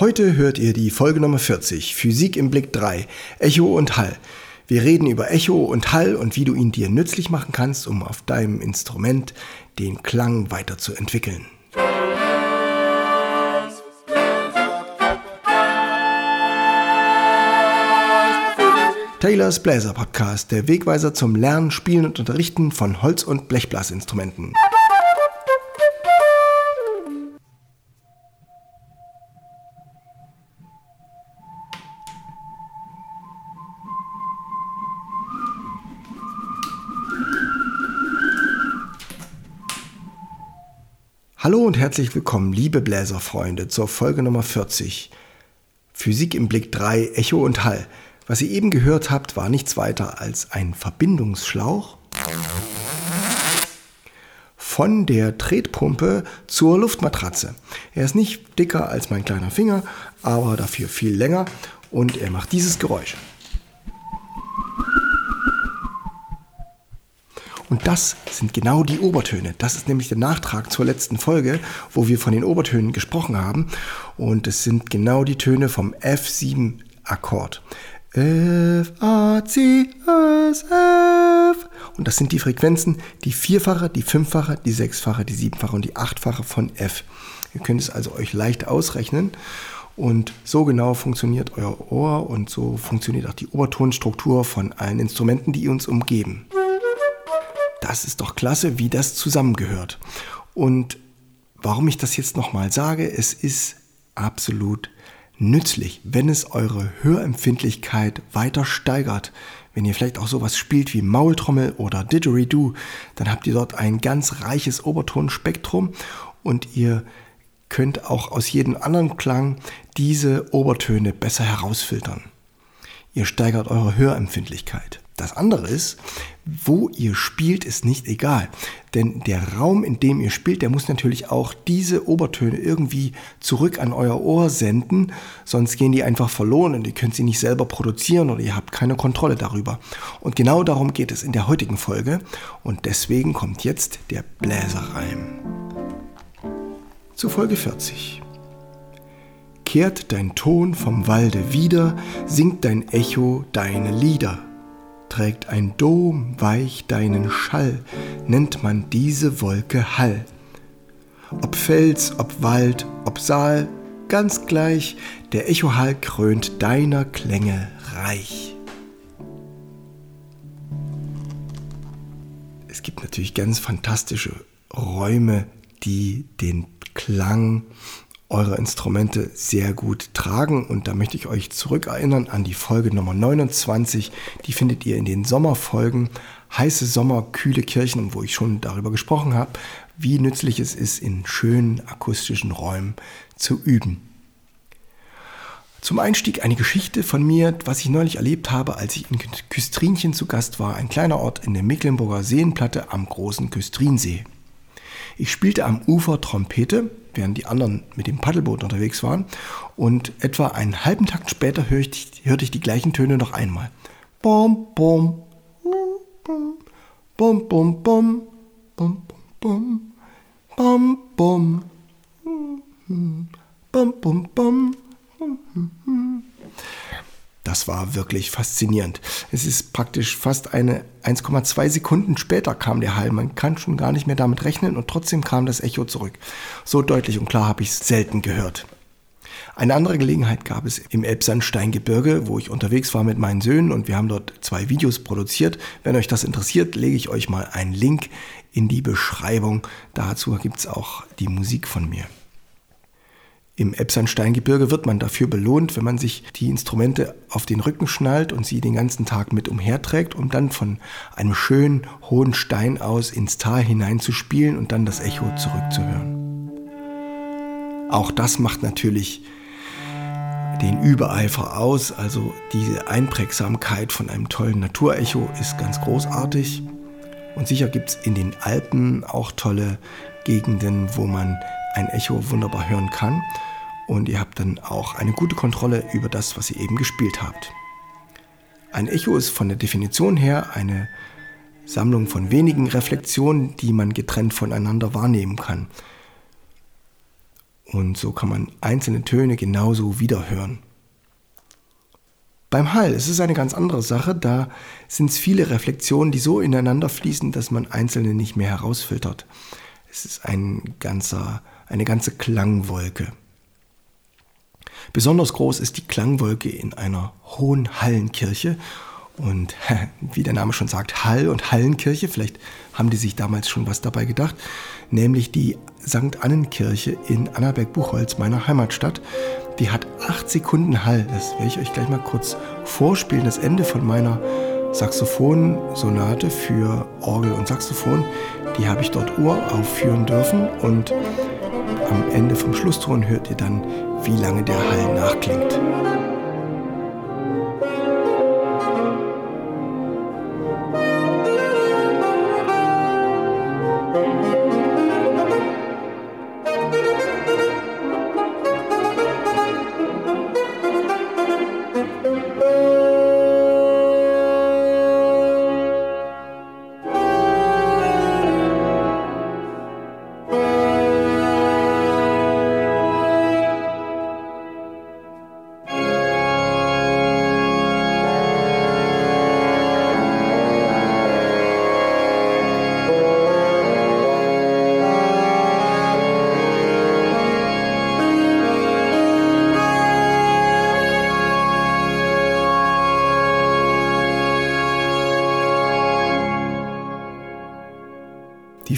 Heute hört ihr die Folge Nummer 40, Physik im Blick 3, Echo und Hall. Wir reden über Echo und Hall und wie du ihn dir nützlich machen kannst, um auf deinem Instrument den Klang weiterzuentwickeln. Taylors Bläser Podcast, der Wegweiser zum Lernen, Spielen und Unterrichten von Holz- und Blechblasinstrumenten. Und herzlich willkommen, liebe Bläserfreunde, zur Folge Nummer 40. Physik im Blick 3, Echo und Hall. Was ihr eben gehört habt, war nichts weiter als ein Verbindungsschlauch von der Tretpumpe zur Luftmatratze. Er ist nicht dicker als mein kleiner Finger, aber dafür viel länger und er macht dieses Geräusch. Und das sind genau die Obertöne. Das ist nämlich der Nachtrag zur letzten Folge, wo wir von den Obertönen gesprochen haben. Und es sind genau die Töne vom F7-Akkord. F, A, C, S, F. Und das sind die Frequenzen, die vierfache, die fünffache, die sechsfache, die siebenfache und die achtfache von F. Ihr könnt es also euch leicht ausrechnen. Und so genau funktioniert euer Ohr und so funktioniert auch die Obertonstruktur von allen Instrumenten, die uns umgeben das ist doch klasse, wie das zusammengehört. Und warum ich das jetzt nochmal sage, es ist absolut nützlich, wenn es eure Hörempfindlichkeit weiter steigert. Wenn ihr vielleicht auch sowas spielt wie Maultrommel oder Didgeridoo, dann habt ihr dort ein ganz reiches Obertonspektrum und ihr könnt auch aus jedem anderen Klang diese Obertöne besser herausfiltern. Ihr steigert eure Hörempfindlichkeit. Das andere ist, wo ihr spielt, ist nicht egal. Denn der Raum, in dem ihr spielt, der muss natürlich auch diese Obertöne irgendwie zurück an euer Ohr senden. Sonst gehen die einfach verloren und ihr könnt sie nicht selber produzieren oder ihr habt keine Kontrolle darüber. Und genau darum geht es in der heutigen Folge. Und deswegen kommt jetzt der Bläserreim. Zu Folge 40. Kehrt dein Ton vom Walde wieder, singt dein Echo deine Lieder trägt ein Dom weich deinen Schall, nennt man diese Wolke Hall. Ob Fels, ob Wald, ob Saal, ganz gleich, der Echohall krönt deiner Klänge reich. Es gibt natürlich ganz fantastische Räume, die den Klang eure Instrumente sehr gut tragen. Und da möchte ich euch zurückerinnern an die Folge Nummer 29. Die findet ihr in den Sommerfolgen. Heiße Sommer, kühle Kirchen, wo ich schon darüber gesprochen habe, wie nützlich es ist, in schönen akustischen Räumen zu üben. Zum Einstieg eine Geschichte von mir, was ich neulich erlebt habe, als ich in Küstrinchen zu Gast war, ein kleiner Ort in der Mecklenburger Seenplatte am großen Küstrinsee. Ich spielte am Ufer Trompete während die anderen mit dem Paddelboot unterwegs waren. Und etwa einen halben Takt später hörte ich, hörte ich die gleichen Töne noch einmal. Bom, bom, bom, bom, bom, bom, bom, bom, bom, bom, bom, bom, bom. Das war wirklich faszinierend. Es ist praktisch fast eine 1,2 Sekunden später kam der Hall. Man kann schon gar nicht mehr damit rechnen und trotzdem kam das Echo zurück. So deutlich und klar habe ich es selten gehört. Eine andere Gelegenheit gab es im Elbsandsteingebirge, wo ich unterwegs war mit meinen Söhnen und wir haben dort zwei Videos produziert. Wenn euch das interessiert, lege ich euch mal einen Link in die Beschreibung. Dazu gibt es auch die Musik von mir. Im Elbsandsteingebirge wird man dafür belohnt, wenn man sich die Instrumente auf den Rücken schnallt und sie den ganzen Tag mit umherträgt, um dann von einem schönen hohen Stein aus ins Tal hinein zu spielen und dann das Echo zurückzuhören. Auch das macht natürlich den Übereifer aus, also diese Einprägsamkeit von einem tollen Naturecho ist ganz großartig. Und sicher gibt es in den Alpen auch tolle Gegenden, wo man ein Echo wunderbar hören kann und ihr habt dann auch eine gute Kontrolle über das, was ihr eben gespielt habt. Ein Echo ist von der Definition her eine Sammlung von wenigen Reflexionen, die man getrennt voneinander wahrnehmen kann. Und so kann man einzelne Töne genauso wiederhören. Beim Hall ist es eine ganz andere Sache, da sind es viele Reflexionen, die so ineinander fließen, dass man einzelne nicht mehr herausfiltert. Es ist ein ganzer, eine ganze Klangwolke. Besonders groß ist die Klangwolke in einer hohen Hallenkirche. Und wie der Name schon sagt, Hall und Hallenkirche, vielleicht haben die sich damals schon was dabei gedacht, nämlich die St. Annenkirche in Annaberg-Buchholz, meiner Heimatstadt. Die hat acht Sekunden Hall. Das werde ich euch gleich mal kurz vorspielen. Das Ende von meiner Saxophon-Sonate für Orgel und Saxophon. Die habe ich dort uraufführen dürfen und am Ende vom Schlusston hört ihr dann, wie lange der Hall nachklingt.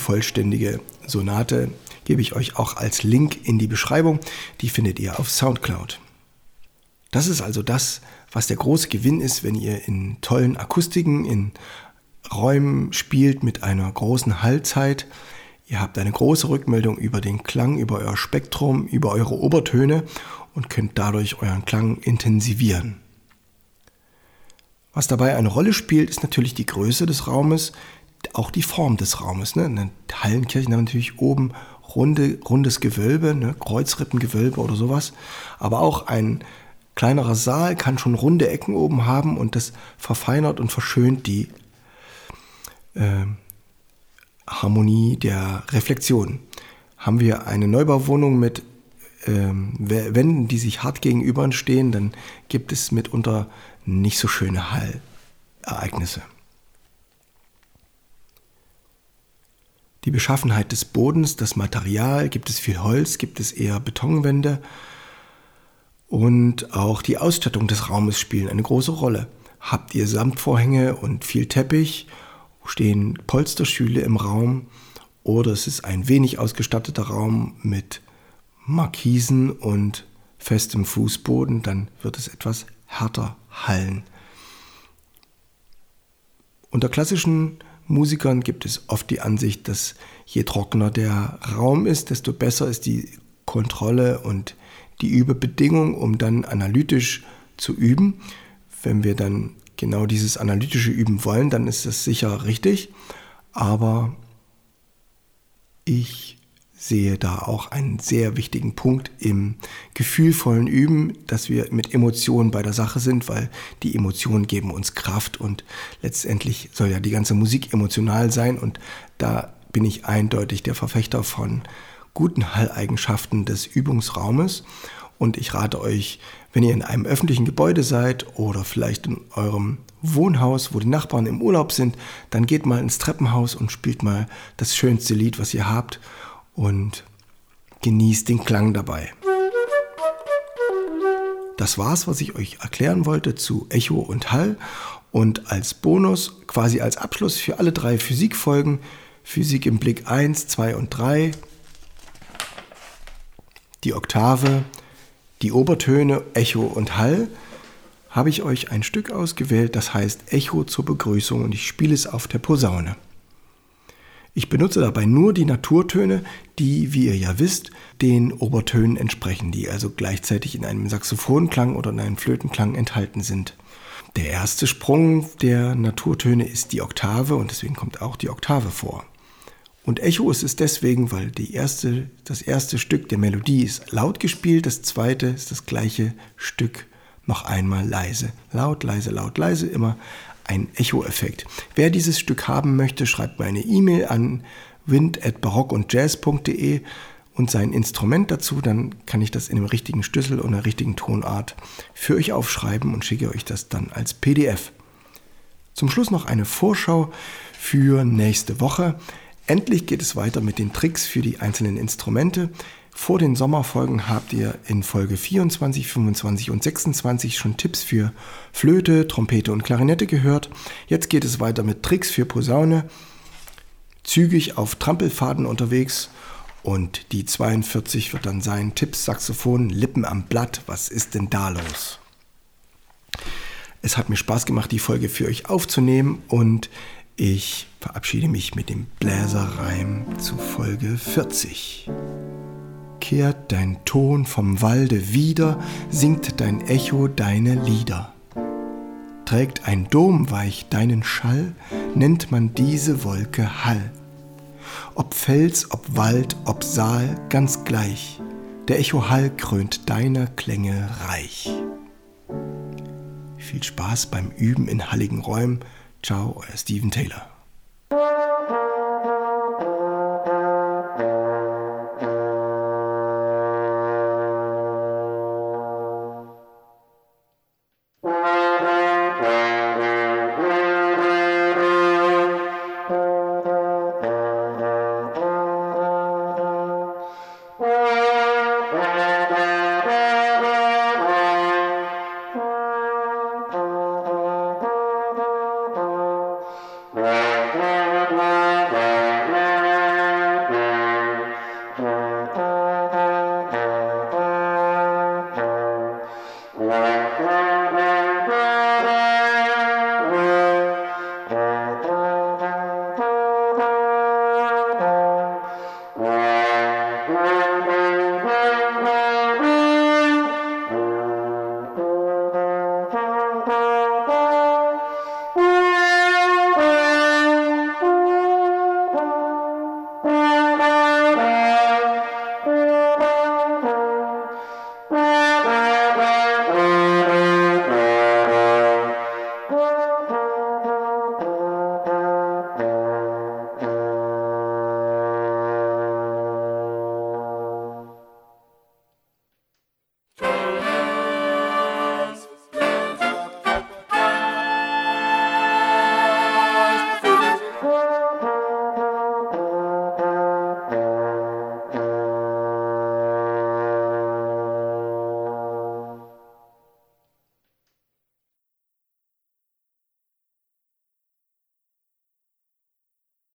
Vollständige Sonate gebe ich euch auch als Link in die Beschreibung. Die findet ihr auf SoundCloud. Das ist also das, was der große Gewinn ist, wenn ihr in tollen Akustiken, in Räumen spielt mit einer großen Hallzeit. Ihr habt eine große Rückmeldung über den Klang, über euer Spektrum, über eure Obertöne und könnt dadurch euren Klang intensivieren. Was dabei eine Rolle spielt, ist natürlich die Größe des Raumes, auch die Form des Raumes. Ne? In Hallenkirchen haben natürlich oben runde, rundes Gewölbe, ne? Kreuzrippengewölbe oder sowas. Aber auch ein kleinerer Saal kann schon runde Ecken oben haben und das verfeinert und verschönt die äh, Harmonie der Reflexion. Haben wir eine Neubauwohnung mit ähm, Wänden, die sich hart gegenüberstehen, dann gibt es mitunter nicht so schöne Hallereignisse. Die Beschaffenheit des Bodens, das Material, gibt es viel Holz, gibt es eher Betonwände und auch die Ausstattung des Raumes spielen eine große Rolle. Habt ihr Samtvorhänge und viel Teppich, stehen Polsterstühle im Raum oder es ist ein wenig ausgestatteter Raum mit Markisen und festem Fußboden, dann wird es etwas härter hallen. Unter klassischen Musikern gibt es oft die Ansicht, dass je trockener der Raum ist, desto besser ist die Kontrolle und die Übebedingung, um dann analytisch zu üben. Wenn wir dann genau dieses analytische üben wollen, dann ist das sicher richtig. Aber ich sehe da auch einen sehr wichtigen Punkt im gefühlvollen Üben, dass wir mit Emotionen bei der Sache sind, weil die Emotionen geben uns Kraft und letztendlich soll ja die ganze Musik emotional sein und da bin ich eindeutig der Verfechter von guten Halleigenschaften des Übungsraumes. Und ich rate euch, wenn ihr in einem öffentlichen Gebäude seid oder vielleicht in eurem Wohnhaus, wo die Nachbarn im Urlaub sind, dann geht mal ins Treppenhaus und spielt mal das schönste Lied, was ihr habt und genießt den Klang dabei. Das war's, was ich euch erklären wollte zu Echo und Hall. Und als Bonus, quasi als Abschluss für alle drei Physikfolgen, Physik im Blick 1, 2 und 3, die Oktave, die Obertöne, Echo und Hall, habe ich euch ein Stück ausgewählt, das heißt Echo zur Begrüßung und ich spiele es auf der Posaune. Ich benutze dabei nur die Naturtöne, die, wie ihr ja wisst, den Obertönen entsprechen, die also gleichzeitig in einem Saxophonklang oder in einem Flötenklang enthalten sind. Der erste Sprung der Naturtöne ist die Oktave und deswegen kommt auch die Oktave vor. Und Echo ist es deswegen, weil die erste, das erste Stück der Melodie ist laut gespielt, das zweite ist das gleiche Stück noch einmal leise. Laut, leise, laut, leise, immer ein Echo-Effekt. Wer dieses Stück haben möchte, schreibt mir eine E-Mail an wind.barockundjazz.de und sein Instrument dazu, dann kann ich das in dem richtigen Schlüssel und der richtigen Tonart für euch aufschreiben und schicke euch das dann als PDF. Zum Schluss noch eine Vorschau für nächste Woche. Endlich geht es weiter mit den Tricks für die einzelnen Instrumente. Vor den Sommerfolgen habt ihr in Folge 24, 25 und 26 schon Tipps für Flöte, Trompete und Klarinette gehört. Jetzt geht es weiter mit Tricks für Posaune, zügig auf Trampelfaden unterwegs und die 42 wird dann sein Tipps Saxophon, Lippen am Blatt. Was ist denn da los? Es hat mir Spaß gemacht, die Folge für euch aufzunehmen und ich verabschiede mich mit dem Bläserreim zu Folge 40. Kehrt dein Ton vom Walde wieder, singt dein Echo deine Lieder. Trägt ein Dom weich deinen Schall, nennt man diese Wolke Hall. Ob Fels, ob Wald, ob Saal, ganz gleich, der Echo-Hall krönt deiner Klänge reich. Viel Spaß beim Üben in halligen Räumen. Ciao, euer Steven Taylor.